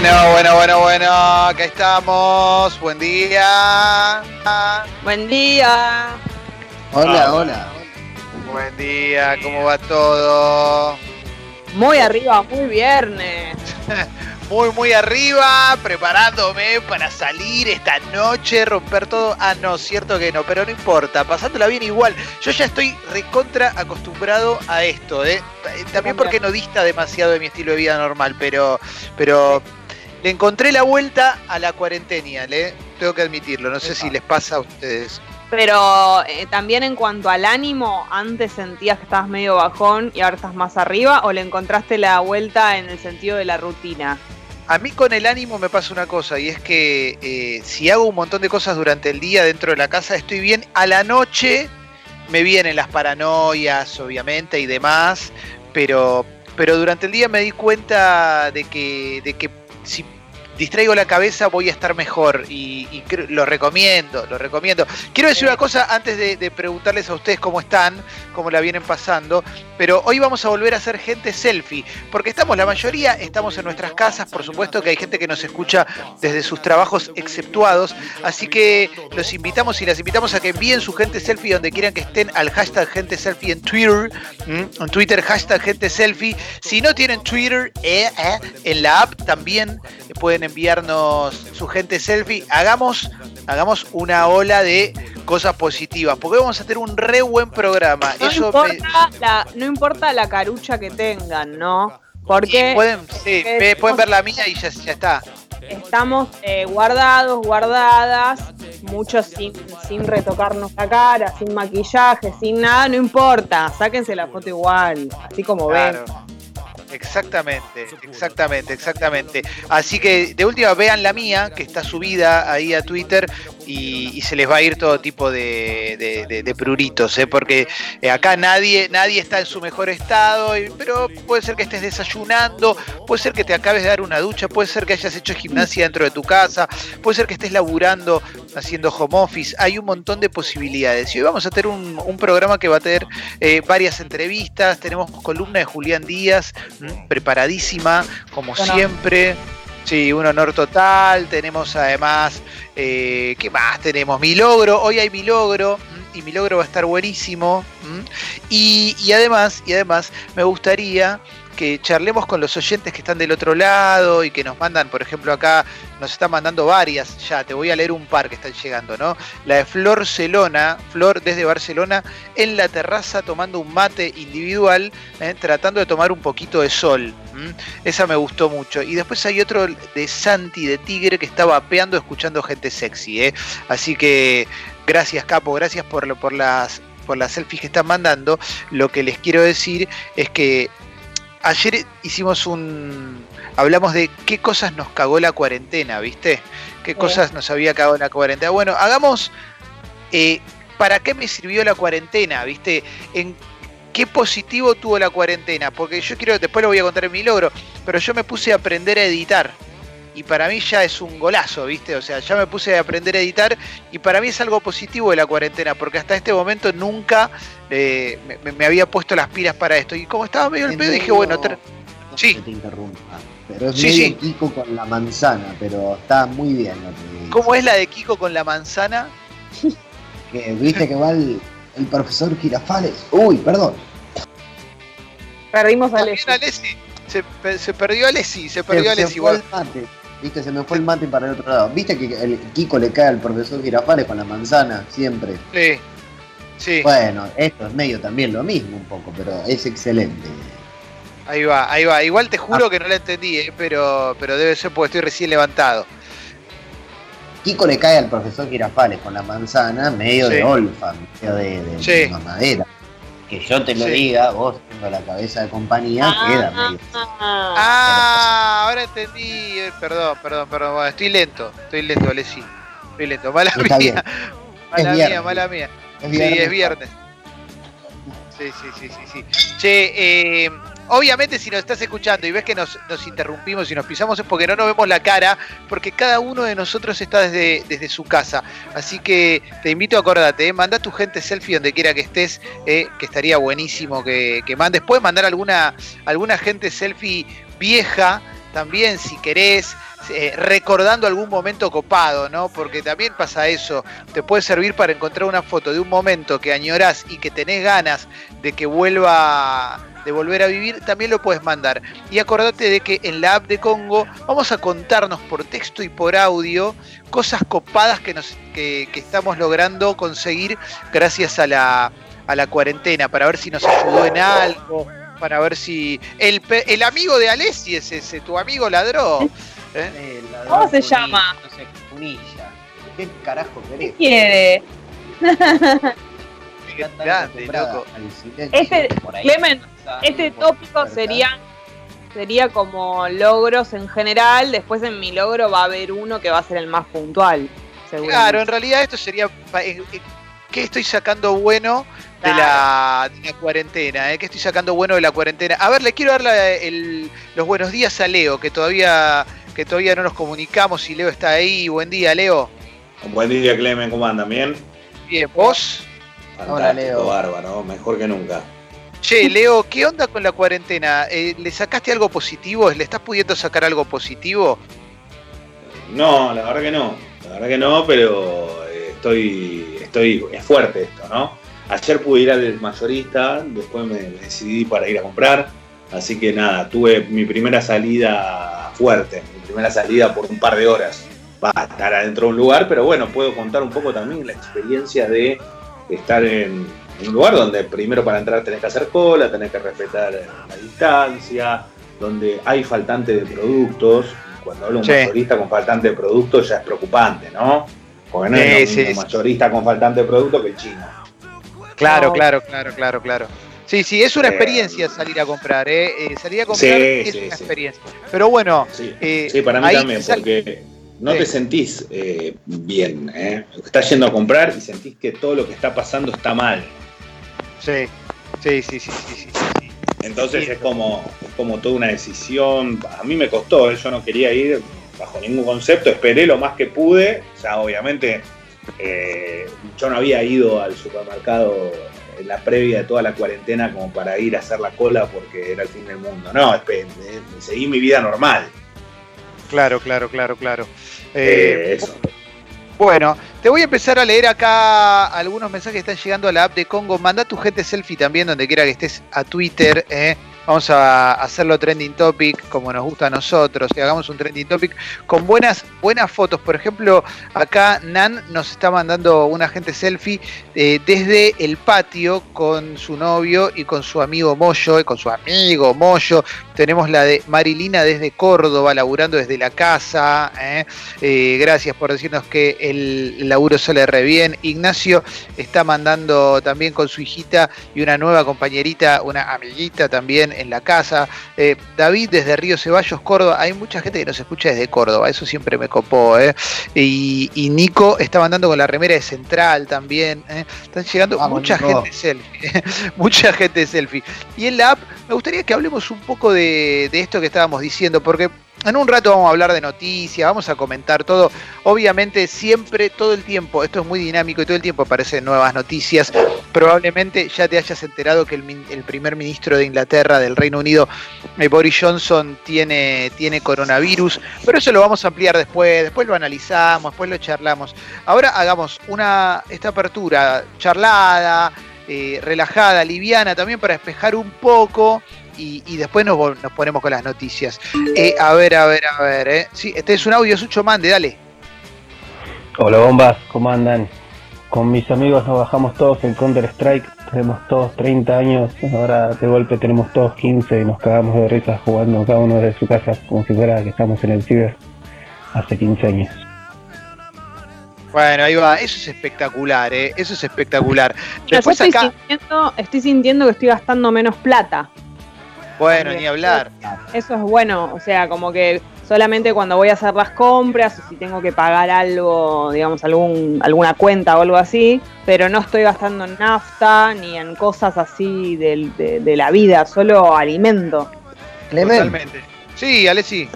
Bueno, bueno, bueno, bueno, acá estamos. Buen día. Buen día. Hola, Ah, hola. Buen día, ¿cómo va todo? Muy arriba, muy viernes. Muy, muy arriba, preparándome para salir esta noche, romper todo. Ah, no, cierto que no, pero no importa, pasándola bien igual. Yo ya estoy recontra acostumbrado a esto, ¿eh? También porque no dista demasiado de mi estilo de vida normal, pero, pero le encontré la vuelta a la cuarentena, ¿le? Tengo que admitirlo, no sé si les pasa a ustedes. Pero eh, también en cuanto al ánimo, antes sentías que estabas medio bajón y ahora estás más arriba, o le encontraste la vuelta en el sentido de la rutina. A mí con el ánimo me pasa una cosa y es que eh, si hago un montón de cosas durante el día dentro de la casa estoy bien, a la noche me vienen las paranoias obviamente y demás, pero, pero durante el día me di cuenta de que, de que si distraigo la cabeza voy a estar mejor y, lo recomiendo, lo recomiendo. Quiero decir una cosa antes de, preguntarles a ustedes cómo están, cómo la vienen pasando, pero hoy vamos a volver a hacer gente selfie, porque estamos la mayoría, estamos en nuestras casas, por supuesto que hay gente que nos escucha desde sus trabajos exceptuados, así que los invitamos y las invitamos a que envíen su gente selfie donde quieran que estén al hashtag gente selfie en Twitter, en Twitter hashtag gente selfie. Si no tienen Twitter, eh, eh, en la app también pueden enviarnos su gente selfie. Hagamos, hagamos una ola de cosas positivas, porque vamos a tener un re buen programa. No, Eso me- importa la, no importa la carucha que tengan, ¿no? Porque pueden, sí, porque pueden ver la mía y ya, ya está. estamos eh, guardados, guardadas, muchos sin, sin retocarnos la cara, sin maquillaje, sin nada, no importa, sáquense la foto igual, así como Claro. ven. Exactamente, exactamente, exactamente. Así que de última vean la mía, que está subida ahí a Twitter, y, y se les va a ir todo tipo de, de- de- de pruritos, ¿eh? porque eh, acá nadie, nadie está en su mejor estado, y- pero puede ser que estés desayunando, puede ser que te acabes de dar una ducha, puede ser que hayas hecho gimnasia dentro de tu casa, puede ser que estés laburando haciendo home office, hay un montón de posibilidades. Y hoy vamos a tener un, un programa que va a tener eh, varias entrevistas, tenemos columna de Julián Díaz, ¿m? preparadísima, como Bueno. siempre. Sí, un honor total. Tenemos además, eh, ¿qué más tenemos? Mi logro, hoy hay mi logro, y mi logro va a estar buenísimo. y además, y además, me gustaría que charlemos con los oyentes que están del otro lado y que nos mandan, por ejemplo, acá nos están mandando varias, ya te voy a leer un par que están llegando, ¿no? La de Flor Celona, Flor desde Barcelona, en la terraza tomando un mate individual, ¿eh? tratando de tomar un poquito de sol. Esa me gustó mucho. Y después hay otro de Santi de Tigre que está vapeando escuchando gente sexy, ¿eh? Así que gracias, Capo, gracias por las por las selfies que están mandando. Lo que les quiero decir es que ayer hicimos un. Hablamos de qué cosas nos cagó la cuarentena, ¿viste? ¿Qué cosas nos había cagado la cuarentena? Bueno, hagamos. eh, ¿Para qué me sirvió la cuarentena? ¿Viste? ¿En qué positivo tuvo la cuarentena? Porque yo quiero, después lo voy a contar en mi logro, pero yo me puse a aprender a editar. Y para mí ya es un golazo, ¿viste? O sea, ya me puse a aprender a editar y para mí es algo positivo de la cuarentena, porque hasta este momento nunca eh, me- había puesto las pilas para esto. Y como estaba medio el pedo, dije, bueno, tra- no Sí. que te interrumpa, pero es Sí, medio sí. Kiko con la manzana, pero está muy bien lo que dice. ¿cómo es la de Kiko con la manzana? Que viste que va el, el profesor Girafales. Uy, perdón. Perdimos a También Leslie. a Lessi. Se, pe- se perdió a Lessi, se perdió se, a se Lessi. fue bueno. el mate. Viste, se me fue el mate para el otro lado. Viste que el Kiko le cae al profesor Girafales con la manzana, siempre. Sí, sí, Bueno, esto es medio también lo mismo un poco, pero es excelente. ahí va, ahí va. Igual te juro que no la entendí, eh, pero, pero debe ser porque estoy recién levantado. Kiko le cae al profesor Girafales con la manzana, medio Sí. de olfa, medio de, de, Sí. de mamadera. Que yo te lo Sí. diga, vos siendo la cabeza de compañía, queda medio. Ah, Ah, ahora entendí. eh, Perdón, perdón, perdón. bueno, estoy lento, estoy lento, Lessi. Estoy lento. Mala Está bien. mía, Es mala mía, viernes. mala mía. Es Sí, es viernes. Sí, sí, sí, sí, sí. Che, eh, obviamente si nos estás escuchando y ves que nos, interrumpimos y nos pisamos es porque no nos vemos la cara, porque cada uno de nosotros está desde, su casa. Así que te invito a acordarte, eh, manda tu gente selfie donde quiera que estés, eh, que estaría buenísimo que, que mandes. Puedes mandar alguna, alguna gente selfie vieja también si querés, eh, recordando algún momento copado, ¿no? Porque también pasa eso, te puede servir para encontrar una foto de un momento que añorás y que tenés ganas de que vuelva de volver a vivir, también lo puedes mandar. Y acordate de que en la app de Congo vamos a contarnos por texto y por audio cosas copadas que, nos, que, que estamos logrando conseguir gracias a la, a la cuarentena, para ver si nos ayudó en algo, para ver si el, el amigo de Alessi es ese, tu amigo ladrón. ¿eh? Eh, ladrón ¿Cómo se Punilla, llama? No sé, Punilla. ¿Qué carajo querés? ¿Qué quiere? Grande, loco. Este, este tópico sería sería como logros en general. Después en mi logro va a haber uno que va a ser el más puntual. Claro, en realidad esto sería eh, eh, ¿qué estoy sacando bueno de la, de la cuarentena? eh? ¿Qué estoy sacando bueno de la cuarentena? A ver, le quiero dar la- el- los buenos días a Leo, que todavía, que todavía no nos comunicamos y Leo está ahí. Buen día, Leo. Buen día, Clemen, ¿cómo andan? ¿Bien? Bien, ¿vos? Fantástico, Hola, Leo. bárbaro, mejor que nunca. Che, Leo, ¿qué onda con la cuarentena? Eh, ¿Le sacaste algo positivo? ¿Le estás pudiendo sacar algo positivo? No, la verdad que no, la verdad que no, pero eh, estoy, estoy, es fuerte esto, ¿no? Ayer pude ir al mayorista, después me, me decidí para ir a comprar, así que nada, tuve mi primera salida fuerte, mi primera salida por un par de horas. Va a estar adentro de un lugar, pero bueno, puedo contar un poco también la experiencia de estar en, en un lugar donde primero para entrar tenés que hacer cola, tenés que respetar la distancia, donde hay faltante de productos. Cuando hablo de un Sí. mayorista con faltante de productos ya es preocupante, ¿no? Porque no Sí, es lo sí, un mayorista con faltante de productos que el chino. Claro, No. claro, claro, claro, claro. Sí, sí, es una Eh, experiencia salir a comprar, ¿eh? Eh, salir a comprar Sí, es sí, una sí. experiencia. Pero bueno, Sí, eh, sí, para mí también, sal- porque no Sí. te sentís eh, bien. ¿eh? Estás yendo a comprar y sentís que todo lo que está pasando está mal. Sí, sí, sí, sí, sí, sí, sí. Entonces es como, es como toda una decisión. A mí me costó, ¿eh? yo no quería ir bajo ningún concepto, esperé lo más que pude. O sea, obviamente eh, yo no había ido al supermercado en la previa de toda la cuarentena como para ir a hacer la cola porque era el fin del mundo. No, eh, seguí mi vida normal. Claro, claro, claro, claro. Eh, Eh, eso. Bueno, te voy a empezar a leer acá algunos mensajes que están llegando a la app de Congo. Manda tu gente selfie también donde quiera que estés a Twitter. ¿eh? Vamos a hacerlo trending topic como nos gusta a nosotros. Y hagamos un trending topic con buenas, buenas fotos. Por ejemplo, acá Nan nos está mandando una gente selfie eh, desde el patio con su novio y con su amigo Moyo, y con su amigo Moyo. Tenemos la de Marilina desde Córdoba, laburando desde la casa. ¿eh? Eh, gracias por decirnos que el laburo sale re bien. Ignacio está mandando también con su hijita y una nueva compañerita, una amiguita también en la casa. Eh, David desde Río Ceballos, Córdoba. Hay mucha gente que nos escucha desde Córdoba, eso siempre me copó. Y, y Nico está mandando con la remera de Central también. Están llegando Vamos, mucha Nico. gente selfie. mucha gente selfie. Y en la app me gustaría que hablemos un poco de, de esto que estábamos diciendo, porque en un rato vamos a hablar de noticias, vamos a comentar todo. Obviamente siempre, todo el tiempo, esto es muy dinámico y todo el tiempo aparecen nuevas noticias. Probablemente ya te hayas enterado que el, el primer ministro de Inglaterra, del Reino Unido, eh, Boris Johnson, tiene, tiene coronavirus, pero eso lo vamos a ampliar después, después lo analizamos, después lo charlamos. Ahora hagamos una, esta apertura charlada, eh, relajada, liviana, también para despejar un poco y, y después nos, ponemos con las noticias. Eh, a ver, a ver, a ver. Eh. Sí, este es un audio Sucho Mande, dale. Hola bombas, ¿cómo andan? Con mis amigos nos bajamos todos en Counter Strike, tenemos todos 30 años, ahora de golpe tenemos todos 15 y nos cagamos de risa jugando cada uno desde su casa como si fuera que estamos en el ciber hace 15 años. Bueno, ahí va. Eso es espectacular, ¿eh? Eso es espectacular. Yo Después estoy, acá, sintiendo, estoy sintiendo que estoy gastando menos plata. Bueno, ni hablar. Eso es bueno, o sea, como que solamente cuando voy a hacer las compras o si tengo que pagar algo, digamos, algún, alguna cuenta o algo así, pero no estoy gastando en nafta ni en cosas así del- de, de la vida, solo alimento. Totalmente. Sí, Alessi.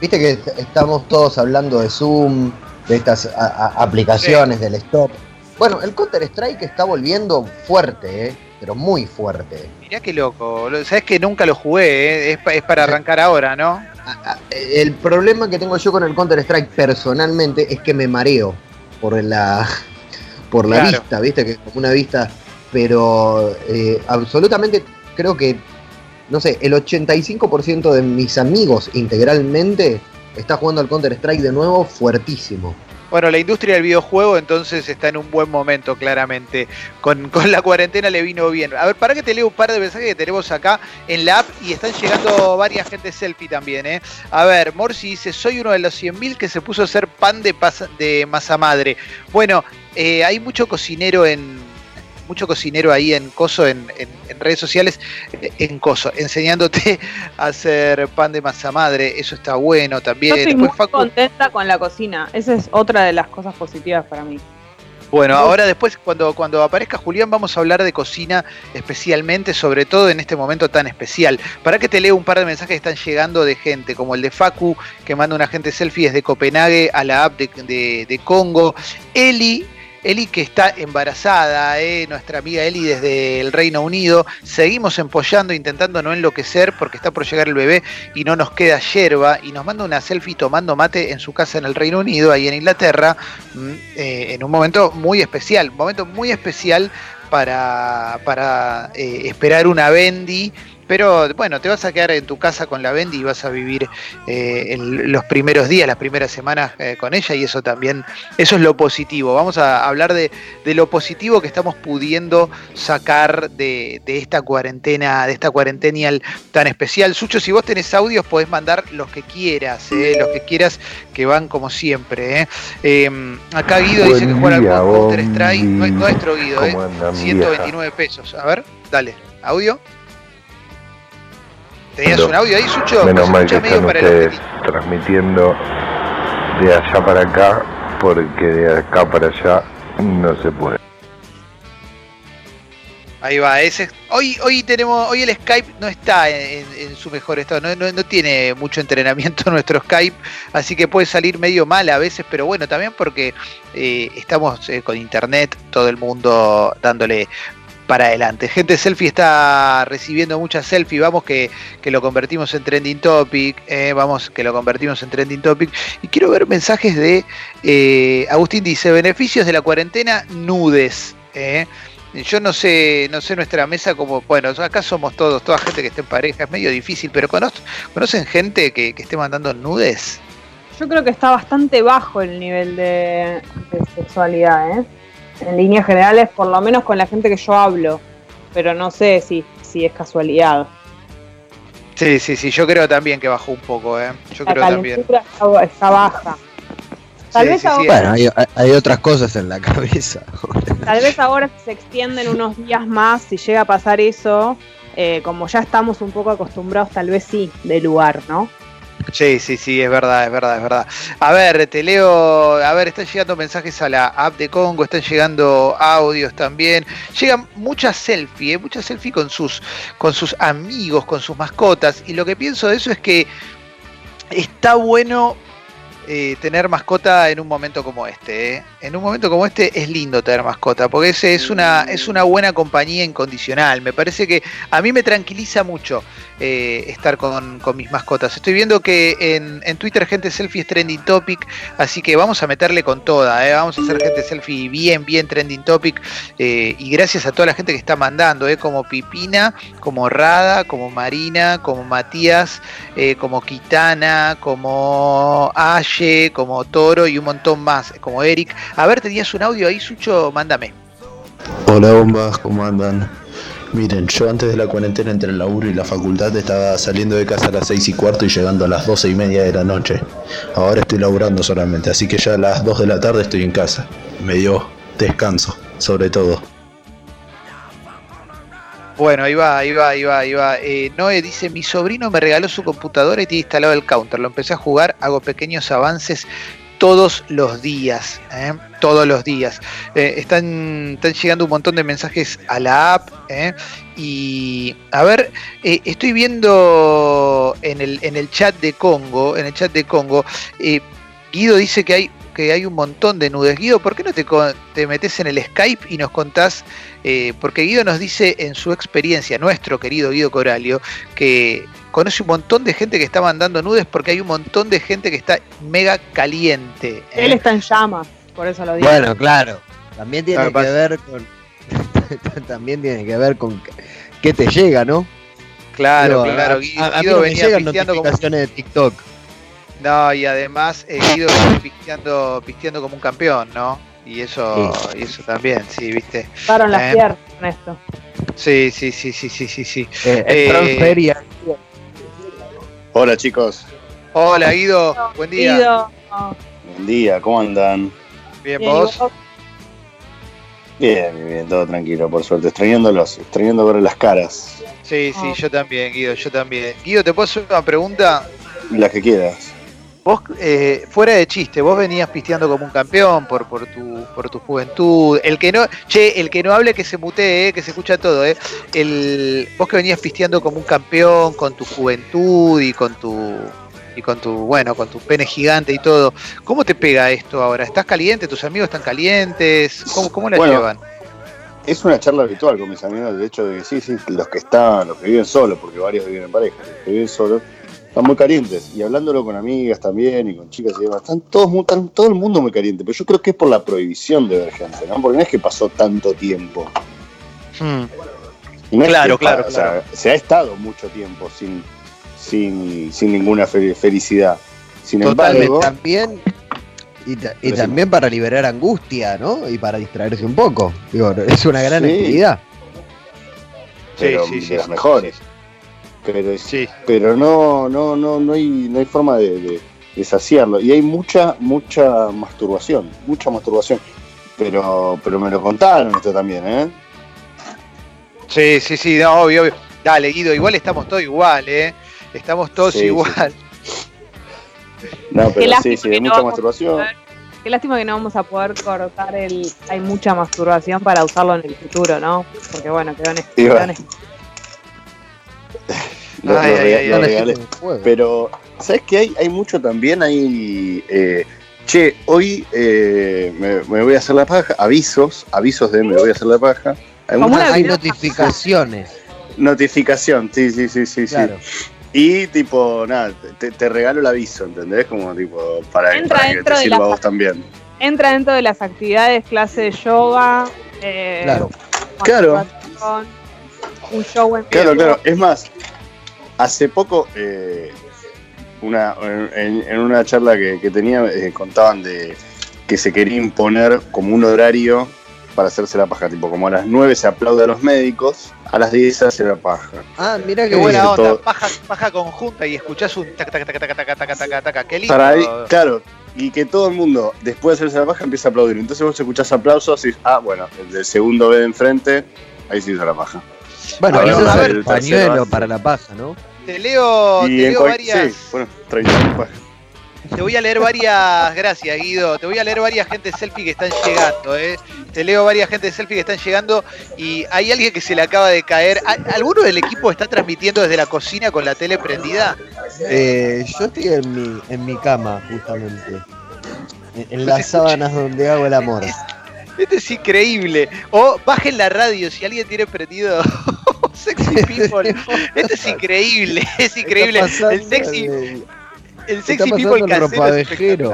viste que est- estamos todos hablando de Zoom, de estas a- a- aplicaciones, del stop. Bueno, el Counter Strike está volviendo fuerte, ¿eh? Pero muy fuerte. Mirá qué loco. Lo- Sabés que nunca lo jugué, ¿eh? es, pa- es para arrancar ahora, ¿no? el problema que tengo yo con el Counter Strike personalmente es que me mareo por la por la vista, viste que es como una vista, pero eh, absolutamente creo que no sé, el 85% de mis amigos integralmente está jugando al Counter Strike de nuevo fuertísimo. Bueno, la industria del videojuego entonces está en un buen momento, claramente. Con, la cuarentena le vino bien. A ver, para que te leo un par de mensajes que tenemos acá en la app y están llegando varias gente selfie también, ¿eh? A ver, Morsi dice, soy uno de los 100.000 que se puso a hacer pan de, de masa madre. Bueno, eh, hay mucho cocinero en, mucho cocinero ahí en Coso, en, redes sociales, eh, en Coso, enseñándote a hacer pan de masa madre. Eso está bueno también. Yo estoy muy contenta con la cocina. Esa es otra de las cosas positivas para mí. Bueno, ahora después cuando, cuando aparezca Julián vamos a hablar de cocina especialmente, sobre todo en este momento tan especial. Para que te leo un par de mensajes que están llegando de gente, como el de Facu, que manda una gente selfie desde Copenhague a la app de, de, de Congo. Eli Eli que está embarazada, eh, nuestra amiga Eli desde el Reino Unido. Seguimos empollando, intentando no enloquecer porque está por llegar el bebé y no nos queda yerba. Y nos manda una selfie tomando mate en su casa en el Reino Unido, ahí en Inglaterra, mm, eh, en un momento muy especial, momento muy especial para, para eh, esperar una Bendy pero bueno, te vas a quedar en tu casa con la Bendy y vas a vivir eh, los primeros días, las primeras semanas eh, con ella y eso también, eso es lo positivo. Vamos a hablar de, lo positivo que estamos pudiendo sacar de, esta cuarentena, de esta cuarentenial tan especial. Sucho, si vos tenés audios podés mandar los que quieras, eh, los que quieras que van como siempre. Em, acá Guido dice que juega al Counter Strike, nuestro Guido, 129 pesos. A ver, dale, audio. ¿Tenías un audio ahí, Sucho? Menos mal que están ustedes transmitiendo de allá para acá, porque de acá para allá no se puede. Ahí va, ese. Hoy, hoy tenemos, hoy el Skype no está en, su mejor estado, no, tiene mucho entrenamiento nuestro Skype, así que puede salir medio mal a veces, pero bueno, también porque eh, estamos eh, con internet, todo el mundo dándole para adelante. Gente Selfie está recibiendo muchas selfies, vamos que, lo convertimos en trending topic, eh, vamos que lo convertimos en trending topic. Y quiero ver mensajes de eh, Agustín dice, beneficios de la cuarentena nudes. Eh. Yo no sé, no sé nuestra mesa como, bueno, acá somos todos, toda gente que esté en pareja, es medio difícil, pero ¿conocen gente que, esté mandando nudes? Yo creo que está bastante bajo el nivel de, de sexualidad, ¿eh? En líneas generales, por lo menos con la gente que yo hablo, pero no sé si, si es casualidad. Sí, sí, sí, yo creo también que bajó un poco, ¿eh? Yo la creo también. Está, está baja. Tal vez ahora, bueno, hay, otras cosas en la cabeza. Tal vez ahora se extienden unos días más, si llega a pasar eso, eh, como ya estamos un poco acostumbrados, tal vez sí, de lugar, ¿no? Sí, sí, sí, es verdad, es verdad, es verdad. A ver, te leo, a ver, están llegando mensajes a la app de Congo, están llegando audios también. Llegan muchas selfies, ¿eh? muchas selfies con sus, con sus amigos, con sus mascotas. Y lo que pienso de eso es que está bueno eh, tener mascota en un momento como este. ¿eh? En un momento como este es lindo tener mascota, porque ese es una, es una buena compañía incondicional. Me parece que a mí me tranquiliza mucho eh, estar con, mis mascotas. Estoy viendo que en, Twitter gente selfie es trending topic, así que vamos a meterle con toda, vamos a hacer gente selfie bien, bien trending topic. Y gracias a toda la gente que está mandando, como Pipina, como Rada, como Marina, como Matías, como Kitana, como Como Toro y un montón más, como Eric. A ver, tenías un audio ahí, Sucho, mándame. Hola bombas, ¿cómo andan? Miren, yo antes de la cuarentena entre el laburo y la facultad estaba saliendo de casa a las 6 y cuarto y llegando a las 12 y media de la noche. Ahora estoy laburando solamente, así que ya a las 2 de la tarde estoy en casa. Me dio descanso, sobre todo. Bueno, ahí va, ahí va, ahí va, ahí va. Eh, Noé dice, mi sobrino me regaló su computadora y tiene instalado el counter. Lo empecé a jugar, hago pequeños avances todos los días, ¿eh? todos los días. Eh, están, están, llegando un montón de mensajes a la app. ¿eh? Y a ver, estoy viendo en el, en el chat de Congo, en el chat de Congo, Guido dice que hay que hay un montón de nudes. Guido, ¿por qué no te, co- te metes en el Skype y nos contás? eh, porque Guido nos dice en su experiencia, nuestro querido Guido Coralio, que conoce un montón de gente que está mandando nudes porque hay un montón de gente que está mega caliente. ¿eh? Él está en llamas, por eso lo digo. Bueno, claro. También tiene Claro, que pasa- ver con. también tiene que ver con qué- te llega, ¿no? Claro, claro. a- Guido, a, a mí Guido no me venía llegan como notificaciones de TikTok. No, y además eh, Guido venía pisteando, pisteando como un campeón, ¿no? Y eso, y eso también, sí, viste. Pasaron las Eh. piernas con esto. Sí, sí, sí, sí, sí, sí, sí. Eh, Eh. Hola chicos, Hola Guido, buen día. Guido, oh, buen día, ¿cómo andan? Bien, bien, vos. vos. Bien, bien, bien, todo tranquilo, por suerte, extrañándolos, extrañando ver las caras, Sí, sí, Oh. yo también, Guido, yo también. Guido, ¿te puedo hacer una pregunta? las que quieras. Vos, eh, fuera de chiste, vos venías pisteando como un campeón por, por, tu, por tu juventud. El que no, che, el que no hable que se mutee, eh, que se escucha todo, eh. El, vos que venías pisteando como un campeón con tu juventud y con tu y con tu, bueno, con tu pene gigante y todo. ¿Cómo te pega esto ahora? ¿Estás caliente? ¿Tus amigos están calientes? ¿Cómo, cómo la Bueno, llevan? Es una charla habitual con mis amigos, el hecho de que sí, sí, los que están, los que viven solos, porque varios viven en pareja, los que viven solos, están muy calientes. Y hablándolo con amigas también y con chicas y demás, están todos están todo el mundo muy caliente. Pero yo creo que es por la prohibición de ver gente, ¿no? Porque no es que pasó tanto tiempo. Hmm. No Claro, que, claro, o sea, se ha estado mucho tiempo sin, sin, sin ninguna fe- felicidad. Sin Totalmente. embargo, También. Y, ta- y Decime. también para liberar angustia, ¿no? Y para distraerse un poco. Digo, es una gran Sí. actividad. pero sí, sí, de las sí, mejores. Pero, Sí. pero no, no, no, no hay, no hay forma de, de- de saciarlo. Y hay mucha, mucha masturbación, mucha masturbación. Pero, pero me lo contaron esto también, ¿eh? Sí, sí, sí, no, obvio, obvio. Dale, Guido, igual estamos todos igual, ¿eh? Estamos todos Sí, sí, igual. No, pero sí, lástima sí, que hay no mucha vamos a masturbación. poder- Qué lástima que no vamos a poder cortar el. Hay mucha masturbación para usarlo en el futuro, ¿no? Porque bueno, quedó en Y va. quedó en- Lo, Ay. Pero, ¿sabes qué hay? Hay mucho también, hay... eh, che, hoy eh, me, me voy a hacer la paja, avisos, avisos de me voy a hacer la paja. Hay Como mucha una Hay notificaciones. notificación, sí, sí, sí, sí, sí. Claro. Y tipo, nada, te, te regalo el aviso, ¿entendés? Como tipo, para, Entra para que te sirva a vos también. Entra dentro de las actividades, clase de yoga. eh, Claro. Claro. Un show en Claro, vivo. claro. Es más, hace poco, eh, una, en, en una charla que, que tenía, eh, contaban de que se quería imponer como un horario para hacerse la paja. Tipo, como a las 9 se aplaude a los médicos, a las 10 se hace la paja. Ah, mira Qué buena onda, todo. paja, paja conjunta y escuchás un tac tac tac tac tac tac tac tac tac, qué lindo. Para ahí, claro, y que todo el mundo, después de hacerse la paja, empieza a aplaudir. Entonces vos escuchás aplausos y ah, bueno, el del segundo B de enfrente, ahí se hizo la paja. Bueno, A ver, eso a es ver, el el tercero pañuelo para la paja, ¿no? Te leo, te leo varias, Sí, bueno, 30 pajas. te voy a leer varias, gracias Guido, te voy a leer varias gente selfie que están llegando, eh. Te leo varias gente selfie que están llegando y hay alguien que se le acaba de caer. ¿Al- ¿Alguno del equipo está transmitiendo desde la cocina con la tele prendida? Eh, yo estoy en mi, en mi cama, justamente. En, las sábanas donde hago el amor. Esto es increíble. O bajen la radio si alguien tiene prendido Sexy People. Esto es increíble, es increíble. El sexy, el- sexy people casero.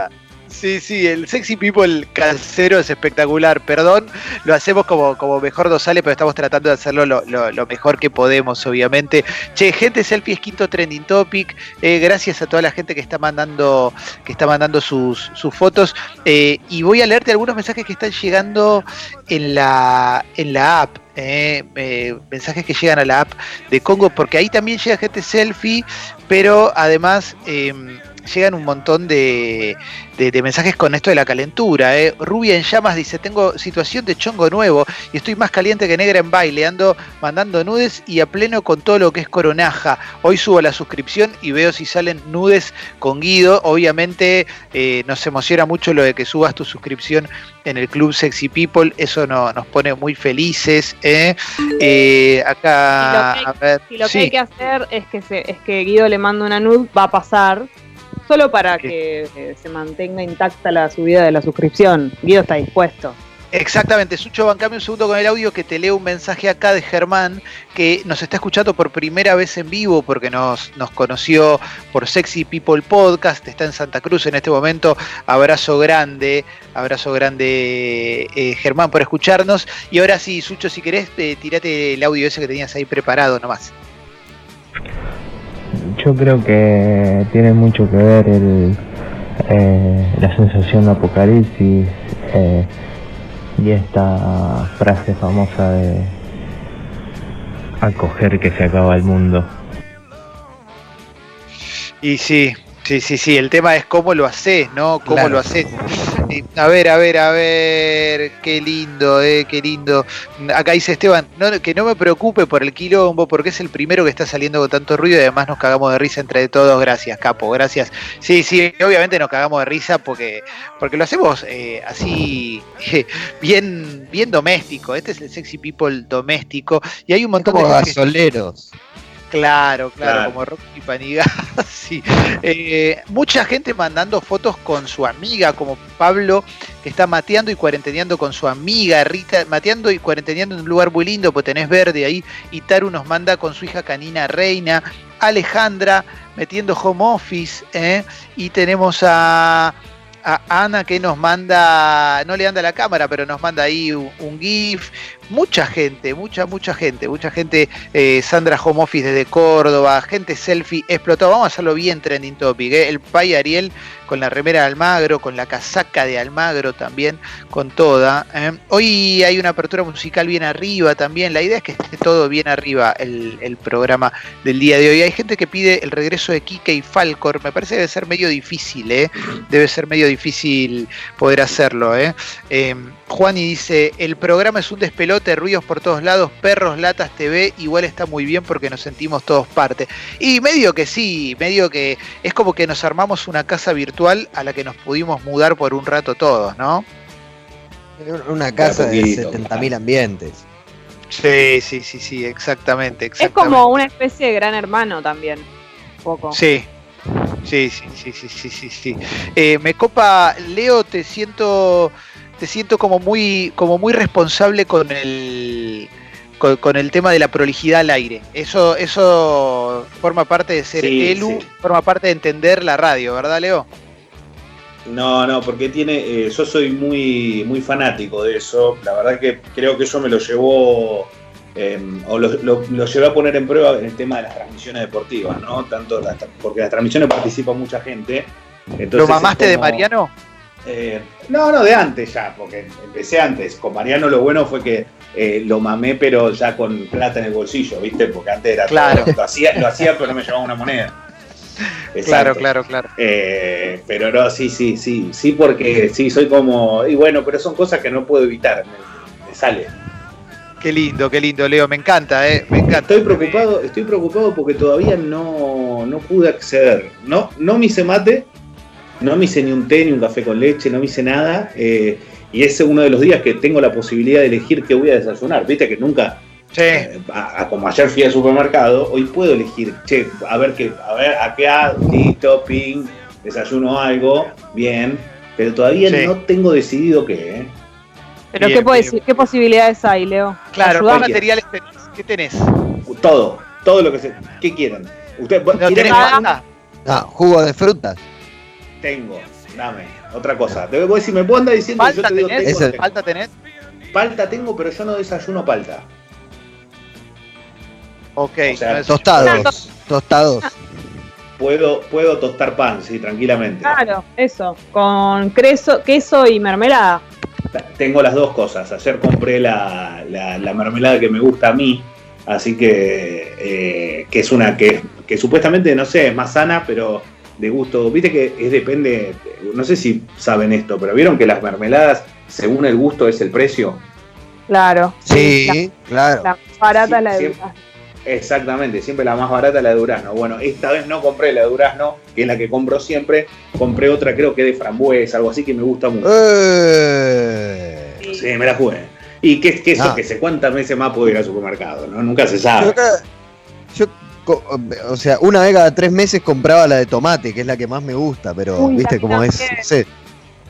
Sí, sí, el sexy people casero es espectacular. Perdón, lo hacemos como, como mejor nos sale, pero estamos tratando de hacerlo lo, lo- mejor que podemos, obviamente. Che, gente selfie es quinto trending topic. Eh, gracias a toda la gente que está mandando, que está mandando sus, sus fotos. Eh, y voy a leerte algunos mensajes que están llegando en la, en la app. eh, eh, mensajes que llegan a la app de Congo, porque ahí también llega gente selfie, pero además em, llegan un montón de, de- de mensajes con esto de la calentura. eh. Rubia en llamas dice, tengo situación de chongo nuevo y estoy más caliente que negra en baile, ando mandando nudes y a pleno con todo lo que es coronaja. Hoy subo la suscripción y veo si salen nudes con Guido. Obviamente eh, nos emociona mucho lo de que subas tu suscripción en el Club Sexy People, eso no- nos pone muy felices. eh. Eh, acá, Y lo a ver, Y lo que sí. hay que hacer es que, se, es que Guido le manda una nude, va a pasar. Solo para que eh, se mantenga intacta la subida de la suscripción. Guido está dispuesto. Exactamente, Sucho, bancame un segundo con el audio que te leo un mensaje acá de Germán que nos está escuchando por primera vez en vivo porque nos, nos conoció por Sexy People Podcast, está en Santa Cruz en este momento. Abrazo grande, abrazo grande eh, Germán por escucharnos. Y ahora sí, Sucho, si querés, eh, tirate el audio ese que tenías ahí preparado nomás. Yo creo que tiene mucho que ver el, eh, la sensación de apocalipsis eh, y esta frase famosa de acoger que se acaba el mundo. Y sí, sí, sí, sí, el tema es cómo lo haces, ¿no? Cómo Claro. lo haces. A ver, a ver, a ver, qué lindo, eh, qué lindo. Acá dice Esteban, no, que no me preocupe por el quilombo, porque es el primero que está saliendo con tanto ruido y además nos cagamos de risa entre todos. Gracias, Capo, gracias. Sí, sí, obviamente nos cagamos de risa porque, porque lo hacemos eh, así, bien, bien doméstico. Este es el Sexy People doméstico y hay un montón Como de que- gasoleros. Claro, claro, Claro. como Rocky Paniga. sí. Eh, mucha gente mandando fotos con su amiga, como Pablo, que está mateando y cuarenteneando con su amiga Rita, mateando y cuarenteneando en un lugar muy lindo, pues tenés verde ahí. Y Taru nos manda con su hija canina Reina. Alejandra metiendo home office. ¿eh? Y tenemos a, a Ana que nos manda, no le anda la cámara, pero nos manda ahí un, un GIF. Mucha gente, mucha, mucha gente, mucha gente eh, Sandra Home Office desde Córdoba, gente selfie explotó. Vamos a hacerlo bien trending topic. ¿eh? El Pai Ariel con la remera de Almagro, con la casaca de Almagro también, con toda. ¿eh? Hoy hay una apertura musical bien arriba también. La idea es que esté todo bien arriba el, programa del día de hoy. Hay gente que pide el regreso de Kike y Falcor. Me parece que debe ser medio difícil, ¿eh? Debe ser medio difícil poder hacerlo. Eh, Juani dice, el programa es un despelote, ruidos por todos lados, perros, latas, TV, igual está muy bien porque nos sentimos todos parte. Y medio que sí, medio que es como que nos armamos una casa virtual a la que nos pudimos mudar por un rato todos, ¿no? Una casa de poquito, 70.000 ambientes. Sí, sí, sí, sí, exactamente, Es como una especie de gran hermano también. Un poco. Sí. Sí, sí, sí, sí, sí, sí, sí. Eh, me copa, Leo, te siento, te siento como muy, como muy responsable con el, con, con el tema de la prolijidad al aire. Eso, eso forma parte de ser Sí, Elu, sí. forma parte de entender la radio, ¿verdad, Leo? No, no, porque tiene. eh, yo soy muy, muy fanático de eso. La verdad que creo que eso me lo llevó. eh, o lo, lo- lo llevé a poner en prueba en el tema de las transmisiones deportivas, ¿no? Tanto las porque las transmisiones participa mucha gente. Entonces ¿Lo mamaste de Mariano? Eh, no, no, de antes ya, porque empecé antes. Con Mariano lo bueno fue que eh, lo mamé, pero ya con plata en el bolsillo, ¿viste? Porque antes era todo- Claro. lo, hacía, lo hacía, pero no me llevaba una moneda. Claro, claro, claro. Eh, pero no, sí, sí, sí, sí, porque sí, soy como. Y bueno, pero son cosas que no puedo evitar, me, me sale. Qué lindo, qué lindo, Leo, me encanta, eh, me encanta. Estoy preocupado, estoy preocupado porque todavía no, no pude acceder. No, no me hice mate, no me hice ni un té ni un café con leche, no me hice nada. eh, y ese es uno de los días que tengo la posibilidad de elegir qué voy a desayunar. Viste que nunca, Sí, eh, a- a- como ayer fui al supermercado, hoy puedo elegir, che, a ver qué, a ver, acá, listo, ping, desayuno algo, bien. Pero todavía Sí. no tengo decidido qué, ¿eh? Pero Bien, ¿qué, puedes- bien. ¿qué posibilidades hay, Leo? claro, ¿qué materiales tenés? ¿Qué tenés? Todo, todo lo que se. ¿Qué quieren? Usted, ¿No ¿quieren tenés Ah. manda? Ah, jugo de frutas. Tengo, dame. Otra cosa. Te voy a decir, me puedo andar diciendo que yo ¿Falta te digo tenés? tengo, tengo. ¿Falta tenés? Palta tengo, pero yo no desayuno palta. Ok, O sea, no es- Tostados. Tostados. Puedo, puedo tostar pan, sí, tranquilamente. Claro, eso. Con queso, queso y mermelada. Tengo las dos cosas. Ayer compré la, la- la mermelada que me gusta a mí, así que, eh, que es una que, que supuestamente, no sé, es más sana, pero de gusto. Viste que es depende, no sé si saben esto, pero vieron que las mermeladas, según el gusto, es el precio. Claro. Sí, claro. La, la más barata Sí, es la de siempre. Durazno. Exactamente, siempre la más barata la de durazno. Bueno, esta vez no compré la de durazno, que es la que compro siempre. Compré otra, creo que de frambuesa, algo así que me gusta mucho. Eh. Sí, me la jugué. Y que, que eso, Ah. que sé cuántas veces más puedo ir al supermercado, ¿no? Nunca se sabe. O sea, una vez cada tres meses compraba la de tomate, que es la que más me gusta, pero Uy, viste la cómo es, no sé,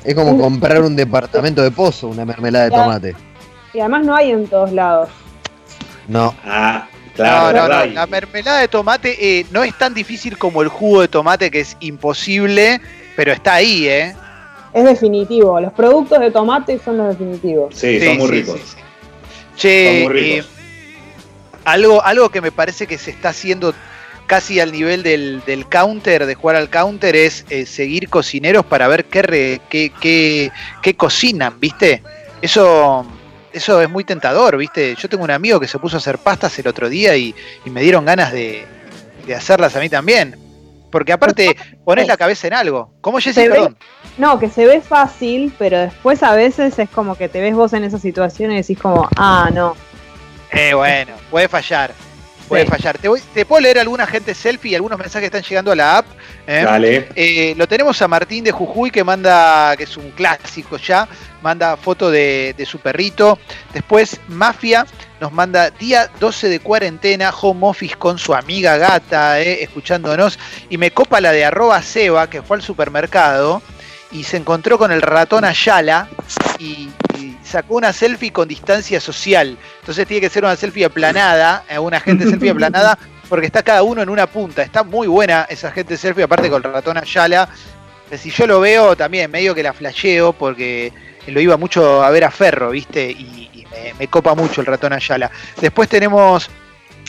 es como comprar un departamento de pozo, una mermelada de tomate. Y además no hay en todos lados. No, Ah, No, claro, no, no, verdad. La mermelada de tomate eh, no es tan difícil como el jugo de tomate, que es imposible, pero está ahí, ¿eh? Es definitivo. Los productos de tomate son los definitivos. Sí, son muy ricos. sí, sí. Che, Son muy ricos. eh, algo, algo que me parece que se está haciendo casi al nivel del, del counter, de jugar al counter, es eh, seguir cocineros para ver qué, re- qué, qué- qué cocinan, ¿viste? Eso, eso es muy tentador, ¿viste? Yo tengo un amigo que se puso a hacer pastas el otro día y, y me dieron ganas de, de hacerlas a mí también. Porque aparte pones la cabeza en algo. ¿Cómo Jessy? Perdón. No, que se ve fácil, pero después a veces es como que te ves vos en esa situación y decís como, ah, no. Eh, bueno, puede fallar. Puede Sí. fallar. Te, voy- te puedo leer alguna gente selfie y algunos mensajes que están llegando a la app. ¿eh? Dale. Eh, lo tenemos a Martín de Jujuy que manda, que es un clásico ya, manda foto de, de su perrito. Después Mafia nos manda día 12 de cuarentena, home office con su amiga gata, eh, escuchándonos. Y me copa la de arroba Seba, que fue al supermercado y se encontró con el ratón Ayala y, y sacó una selfie con distancia social. Entonces tiene que ser una selfie aplanada, eh, una gente selfie aplanada, porque está cada uno en una punta. Está muy buena esa gente selfie, aparte con el ratón Ayala. Que Si yo lo veo también, medio que la flasheo, porque lo iba mucho a ver a Ferro, ¿viste? Y, y me, me copa mucho el ratón Ayala. Después tenemos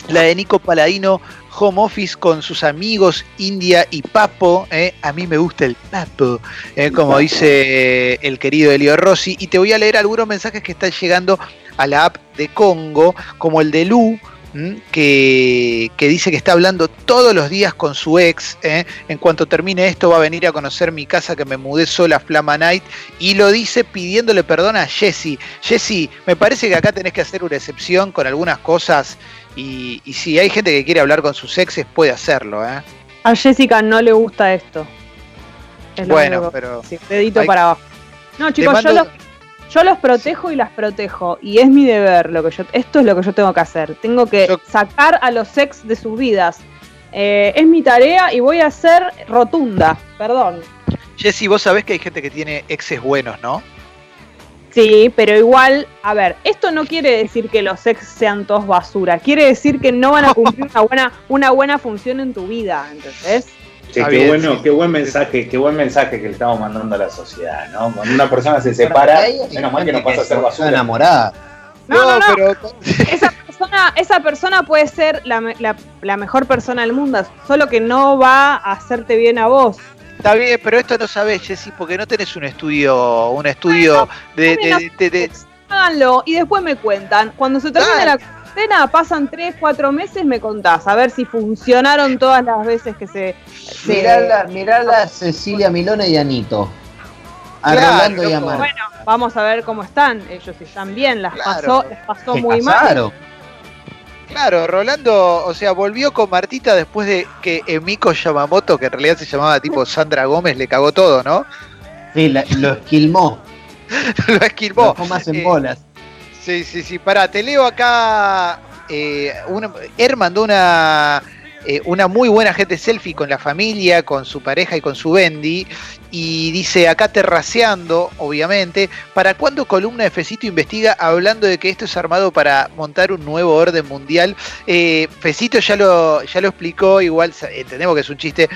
la de Nico Paladino, Home Office con sus amigos India y Papo. ¿eh? A mí me gusta el Papo, ¿eh? como dice el querido Elio Rossi. Y te voy a leer algunos mensajes que están llegando a la app de Congo, como el de Lu. Que, que dice que está hablando todos los días con su ex. ¿eh? En cuanto termine esto, va a venir a conocer mi casa que me mudé sola a Flama Night. Y lo dice pidiéndole perdón a Jesse. Jesse, me parece que acá tenés que hacer una excepción con algunas cosas. Y, y si hay gente que quiere hablar con sus exes, puede hacerlo. ¿eh? A Jessica no le gusta esto. Es Bueno, único pero. decir. Dedito hay- para abajo. No, chicos, mando- yo, los, yo los protejo y las protejo. Y es mi deber lo que yo. Esto es lo que yo tengo que hacer. Tengo que Yo- sacar a los ex de sus vidas. Eh, es mi tarea y voy a ser rotunda. Perdón. Jessy, vos sabés que hay gente que tiene exes buenos, ¿no? Sí, pero igual, a ver, esto no quiere decir que los ex sean todos basura. Quiere decir que no van a cumplir una buena, una buena función en tu vida, ¿entendés? Che, Está qué bien, bueno, sí. qué buen mensaje, qué buen mensaje que le estamos mandando a la sociedad, ¿no? Cuando una persona se separa, menos mal que no pasa a ser basura. enamorada. No, no, no. pero. esa persona, esa persona puede ser la, me- la- la mejor persona del mundo, solo que no va a hacerte bien a vos. Está bien, pero esto no sabés, Jessy, porque no tenés un estudio, un estudio de, de- de- de- Háganlo y después me cuentan. Cuando se termine Dale. la cuarentena, pasan 3, 4 meses, me contás. A ver si funcionaron todas las veces que se. se- Mirala, mirala a Cecilia Milona y Anito. A Claro, Rolando y a loco. Marta. Bueno, vamos a ver cómo están. Ellos si están bien, las Claro. pasó, les pasó muy mal. Claro, Rolando, o sea, volvió con Martita después de que Emiko Yamamoto, que en realidad se llamaba tipo Sandra Gómez, le cagó todo, ¿no? Sí, la- lo esquilmó. Lo esquilmó. Lo más en Eh, bolas. Sí, sí, sí. Pará, te leo acá. Eh, una, Er mandó una, eh, una muy buena gente selfie con la familia, con su pareja y con su Bendy. Y dice acá terraceando, obviamente. ¿Para cuándo columna de Fecito investiga hablando de que esto es armado para montar un nuevo orden mundial? Eh, Fecito ya lo, ya lo explicó, igual entendemos que es un chiste.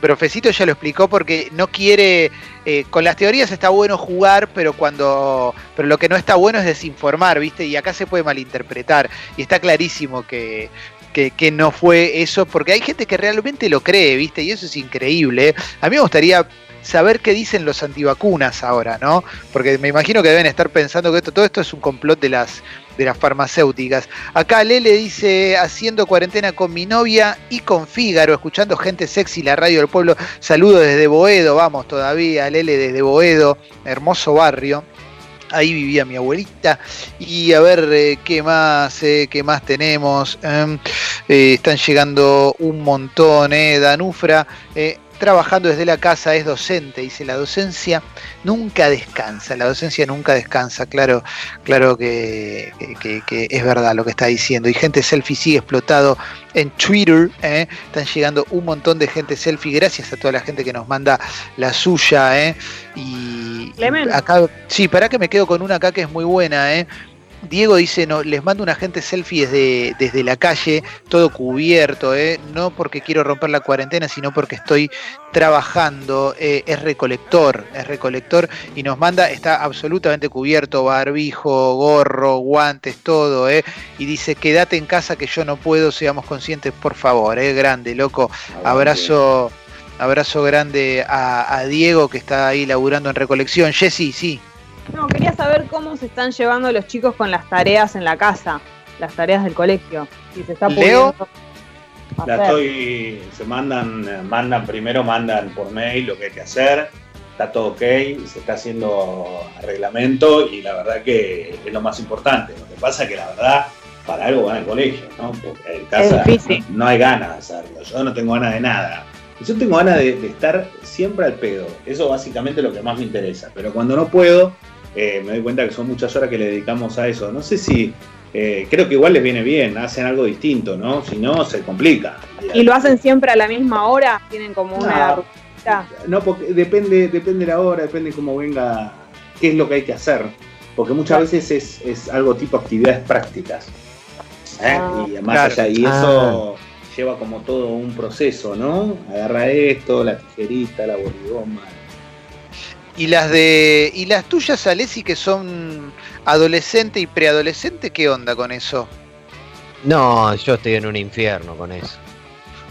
Pero Fecito ya lo explicó porque no quiere. eh, con las teorías está bueno jugar, pero cuando. Pero lo que no está bueno es desinformar, ¿viste? Y acá se puede malinterpretar. Y está clarísimo que. Que, no fue eso, porque hay gente que realmente lo cree, ¿viste? Y eso es increíble. A mí me gustaría saber qué dicen los antivacunas ahora, ¿no? Porque me imagino que deben estar pensando que todo esto es un complot de las, de las farmacéuticas. Acá Lele dice, haciendo cuarentena con mi novia y con Fígaro, escuchando gente sexy, la radio del pueblo. Saludos desde Boedo, vamos todavía, Lele desde Boedo, hermoso barrio. Ahí vivía mi abuelita. Y a ver eh, qué más, eh, qué más tenemos. Em, eh, están llegando un montón. Danufra. Trabajando desde la casa, es docente, dice la docencia nunca descansa, la docencia nunca descansa, claro, claro que, que- que es verdad lo que está diciendo. Y gente selfie sigue explotado en Twitter, ¿eh? están llegando un montón de gente selfie, gracias a toda la gente que nos manda la suya, ¿eh? y acá, sí, para que me quedo con una acá que es muy buena, ¿eh? Diego dice, no, les mando una gente selfie desde, desde la calle, todo cubierto, ¿eh? no porque quiero romper la cuarentena, sino porque estoy trabajando, eh, es recolector, es recolector y nos manda, está absolutamente cubierto, barbijo, gorro, guantes, todo, ¿eh? y dice, quédate en casa que yo no puedo, seamos conscientes, por favor, ¿eh? grande, loco, abrazo, abrazo grande a, a Diego que está ahí laburando en recolección, Jessy, sí. No, quería saber cómo se están llevando los chicos con las tareas en la casa, las tareas del colegio. Si se está Leo. La estoy, se mandan, mandan primero, mandan por mail lo que hay que hacer, está todo ok, se está haciendo reglamento y la verdad que es lo más importante. Lo que pasa es que la verdad, para algo van al colegio, ¿no? Porque en casa no, no hay ganas de hacerlo, yo no tengo ganas de nada. Yo tengo ganas de, de estar siempre al pedo, eso básicamente es lo que más me interesa, pero cuando no puedo, eh, me doy cuenta que son muchas horas que le dedicamos a eso. No sé si, eh, creo que igual les viene bien, hacen algo distinto, ¿no? Si no, se complica. ¿Y lo hacen siempre a la misma hora? ¿Tienen como una No. rutina? No, porque depende, depende la hora, depende cómo venga, qué es lo que hay que hacer. Porque muchas veces es, es algo tipo actividades prácticas. ¿eh? Ah. y más Claro. allá, y eso lleva como todo un proceso, ¿no? Agarra esto, la tijerita, la boligoma. Y las de. Y las tuyas, Alessi, que son adolescente y preadolescente, ¿qué onda con eso? No, yo estoy en un infierno con eso.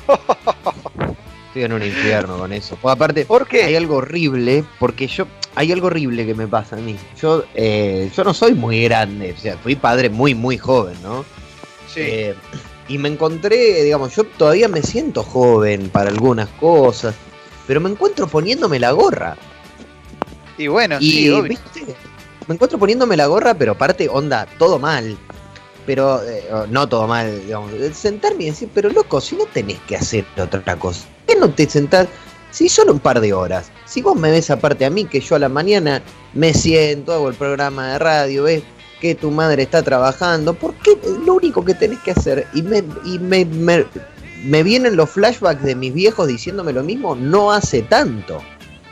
Estoy en un infierno con eso. Pues aparte, ¿Por qué? hay algo horrible, porque yo, hay algo horrible que me pasa a mí. Yo, eh, yo no soy muy grande, o sea, fui padre muy, muy joven, ¿no? Sí. Eh, y me encontré, digamos, yo todavía me siento joven para algunas cosas, pero me encuentro poniéndome la gorra. y bueno, Y, sí, obvio. ¿viste? Me encuentro poniéndome la gorra, pero aparte, onda, todo mal. Pero, eh, no todo mal, digamos. Sentarme y decir, pero loco, si no tenés que hacer otra cosa, ¿por qué no te sentás? Si solo un par de horas. Si vos me ves aparte a mí, que yo a la mañana me siento, hago el programa de radio, ves que tu madre está trabajando, ¿por qué lo único que tenés que hacer? Y me, y me, me, me vienen los flashbacks de mis viejos diciéndome lo mismo, no hace tanto.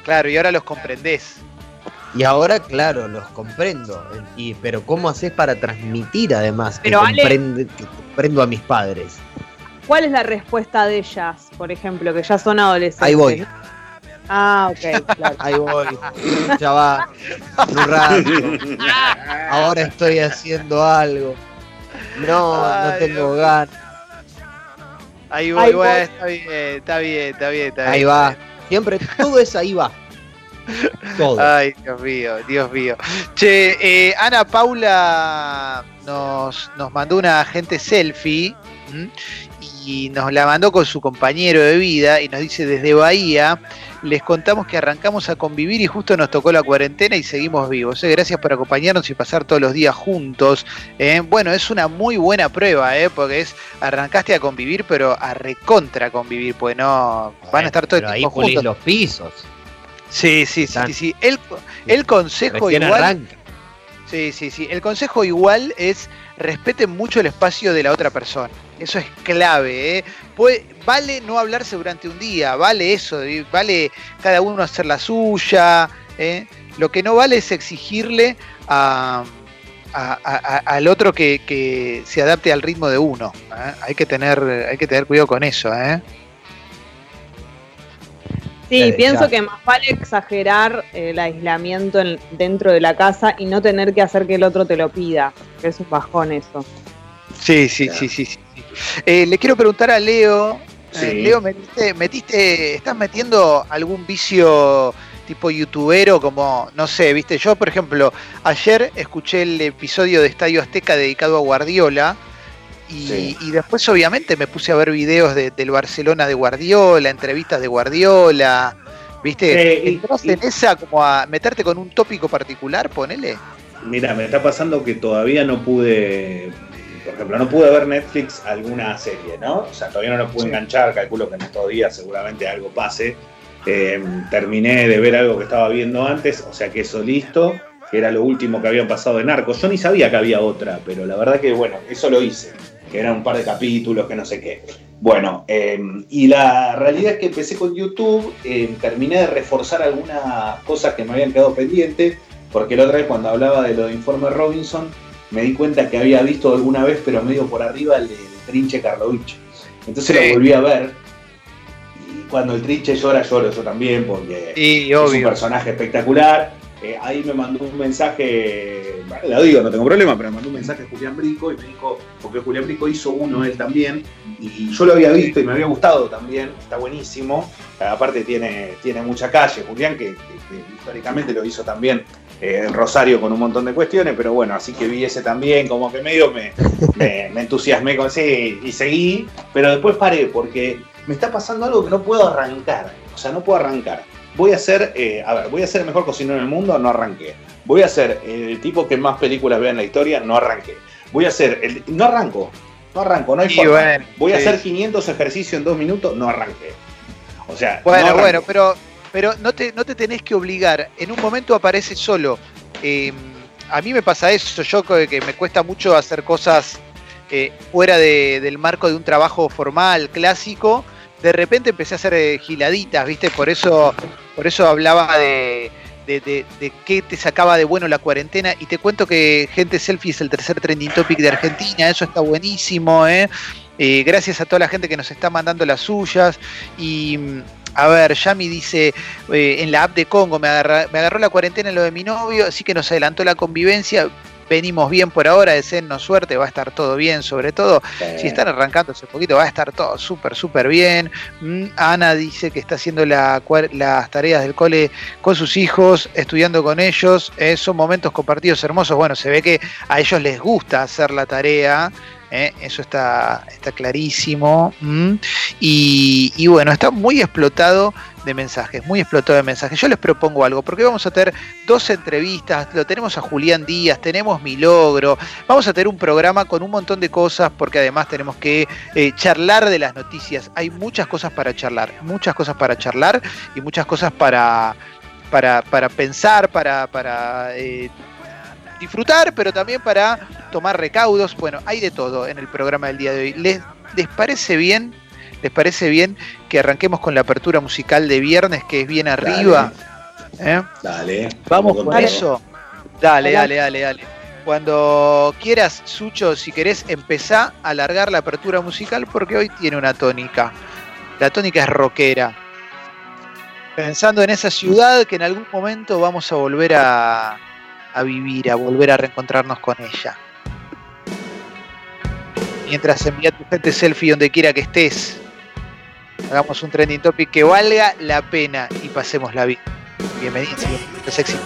Claro, y ahora los comprendés. Y ahora, claro, los comprendo. Y, pero ¿cómo haces para transmitir además que, Pero, Ale- comprende- que comprendo a mis padres? ¿Cuál es la respuesta de ellas, por ejemplo, que ya son adolescentes? Ahí voy, Ah, ok, claro. ahí voy. Ya va. En un rato. Ahora estoy haciendo algo. No, no tengo Dios. ganas. Ahí voy, Ahí bueno, voy. está bien, está bien, está bien, está bien. Ahí va. Siempre todo es ahí va. Todo. Ay, Dios mío, Dios mío. Che, eh, Ana Paula nos, nos mandó una gente selfie ¿m? Y nos la mandó con su compañero de vida y nos dice desde Bahía, les contamos que arrancamos a convivir y justo nos tocó la cuarentena y seguimos vivos. Eh, Gracias por acompañarnos y pasar todos los días juntos. Eh, Bueno, es una muy buena prueba, eh, porque es arrancaste a convivir, pero a recontra convivir, pues no van a estar todo el ahí tiempo pulís juntos. los pisos. Sí, sí, sí, sí, sí. El, el consejo Recién igual. arranca. Sí, sí, sí. El consejo igual es respeten mucho el espacio de la otra persona. Eso es clave, ¿eh? Puede- vale no hablarse durante un día, vale eso, vale cada uno hacer la suya. ¿eh? Lo que no vale es exigirle a, a- a- a- al otro que, que se adapte al ritmo de uno. ¿eh? Hay que tener, hay que tener cuidado con eso, ¿eh? Sí, Eh, pienso ya. que más vale exagerar el aislamiento en- dentro de la casa y no tener que hacer que el otro te lo pida. Que es un bajón eso. Sí, sí, sí, sí, sí. sí. Eh, le quiero preguntar a Leo. Sí. eh, Leo, metiste, metiste, ¿estás metiendo algún vicio tipo youtubero como, no sé, viste? Yo, por ejemplo, ayer escuché el episodio de Estadio Azteca dedicado a Guardiola. Y, Sí. y después obviamente me puse a ver videos de- del Barcelona de Guardiola, entrevistas de Guardiola, ¿viste? Eh, y- ¿Entras y- en esa como a meterte con un tópico particular, ponele? Mira, me está pasando que todavía no pude, por ejemplo, no pude ver Netflix alguna serie, ¿no? O sea, todavía no lo pude Sí. enganchar, calculo que en estos días seguramente algo pase. Eh, terminé de ver algo que estaba viendo antes, o sea que eso listo, que era lo último que habían pasado de Narcos. Yo ni sabía que había otra, pero la verdad que bueno, eso lo hice, que eran un par de capítulos, que no sé qué. Bueno, eh, y la realidad es que empecé con YouTube, eh, terminé de reforzar algunas cosas que me habían quedado pendientes, porque la otra vez cuando hablaba de lo de Informe Robinson, me di cuenta que había visto alguna vez, pero medio por arriba, el de, Trinche Karlovich. Entonces lo volví a ver. Y cuando el Trinche llora, lloro yo también, porque es un personaje espectacular. Eh, ahí me mandó un mensaje, bueno, lo digo, no tengo problema, pero me mandó un mensaje Julián Brico y me dijo, porque Julián Brico hizo uno él también, y yo lo había visto y me había gustado también, está buenísimo. Aparte tiene, tiene mucha calle, Julián, que, históricamente lo hizo también eh, en Rosario con un montón de cuestiones, pero bueno, así que vi ese también, como que medio me, me, me entusiasmé con ese y seguí, pero después paré porque me está pasando algo que no puedo arrancar, o sea, no puedo arrancar voy a ser, eh, a ver, voy a ser el mejor cocinero del mundo, no arranqué. Voy a ser el tipo que más películas vea en la historia, no arranqué. Voy a ser, el, no arranco, no arranco, no hay forma. voy a hacer 500 ejercicios en dos minutos, no arranqué. O sea, bueno, bueno, pero, pero no, te, no te tenés que obligar. En un momento aparece solo. Eh, a mí me pasa eso, yo que me cuesta mucho hacer cosas eh, fuera del marco de un trabajo formal, clásico de repente empecé a hacer eh, giladitas, ¿viste? Por eso, por eso hablaba de, de, qué te sacaba de bueno la cuarentena. Y te cuento que Gente Selfie es el tercer trending topic de Argentina, eso está buenísimo, eh gracias a toda la gente que nos está mandando las suyas. Y a ver, Yami dice, eh, en la app de Congo me, me agarró la cuarentena en lo de mi novio, así que nos adelantó la convivencia venimos bien por ahora, deseennos suerte, va a estar todo bien, sobre todo si están arrancando hace poquito, va a estar todo súper, súper bien. Mm, Ana dice que está haciendo las tareas del cole con sus hijos, estudiando con ellos, eh, son momentos compartidos hermosos, bueno, se ve que a ellos les gusta hacer la tarea. Eh, eso está, está clarísimo. Mm, y, y bueno, está muy explotado de mensajes, muy explotado de mensajes. Yo les propongo algo, porque vamos a tener dos entrevistas, lo tenemos a Julián Díaz, tenemos mi logro, vamos a tener un programa con un montón de cosas, porque además tenemos que eh, charlar de las noticias. Hay muchas cosas para charlar, muchas cosas para charlar y muchas cosas para, para, para pensar, para, para eh, disfrutar, pero también para tomar recaudos. Bueno, hay de todo en el programa del día de hoy. ¿Les, les parece bien? ¿Les parece bien que arranquemos con la apertura musical de viernes, que es bien arriba? Dale. ¿Eh? Vamos con eso. Dale, dale, dale, dale. Cuando quieras, Sucho, si querés, empezá a alargar la apertura musical porque hoy tiene una tónica. La tónica es rockera. Pensando en esa ciudad que en algún momento vamos a volver a, a vivir, a volver a reencontrarnos con ella. Mientras envía tu gente selfie donde quiera que estés, hagamos un trending topic que valga la pena y pasemos la vida. Bienvenidos, sexy.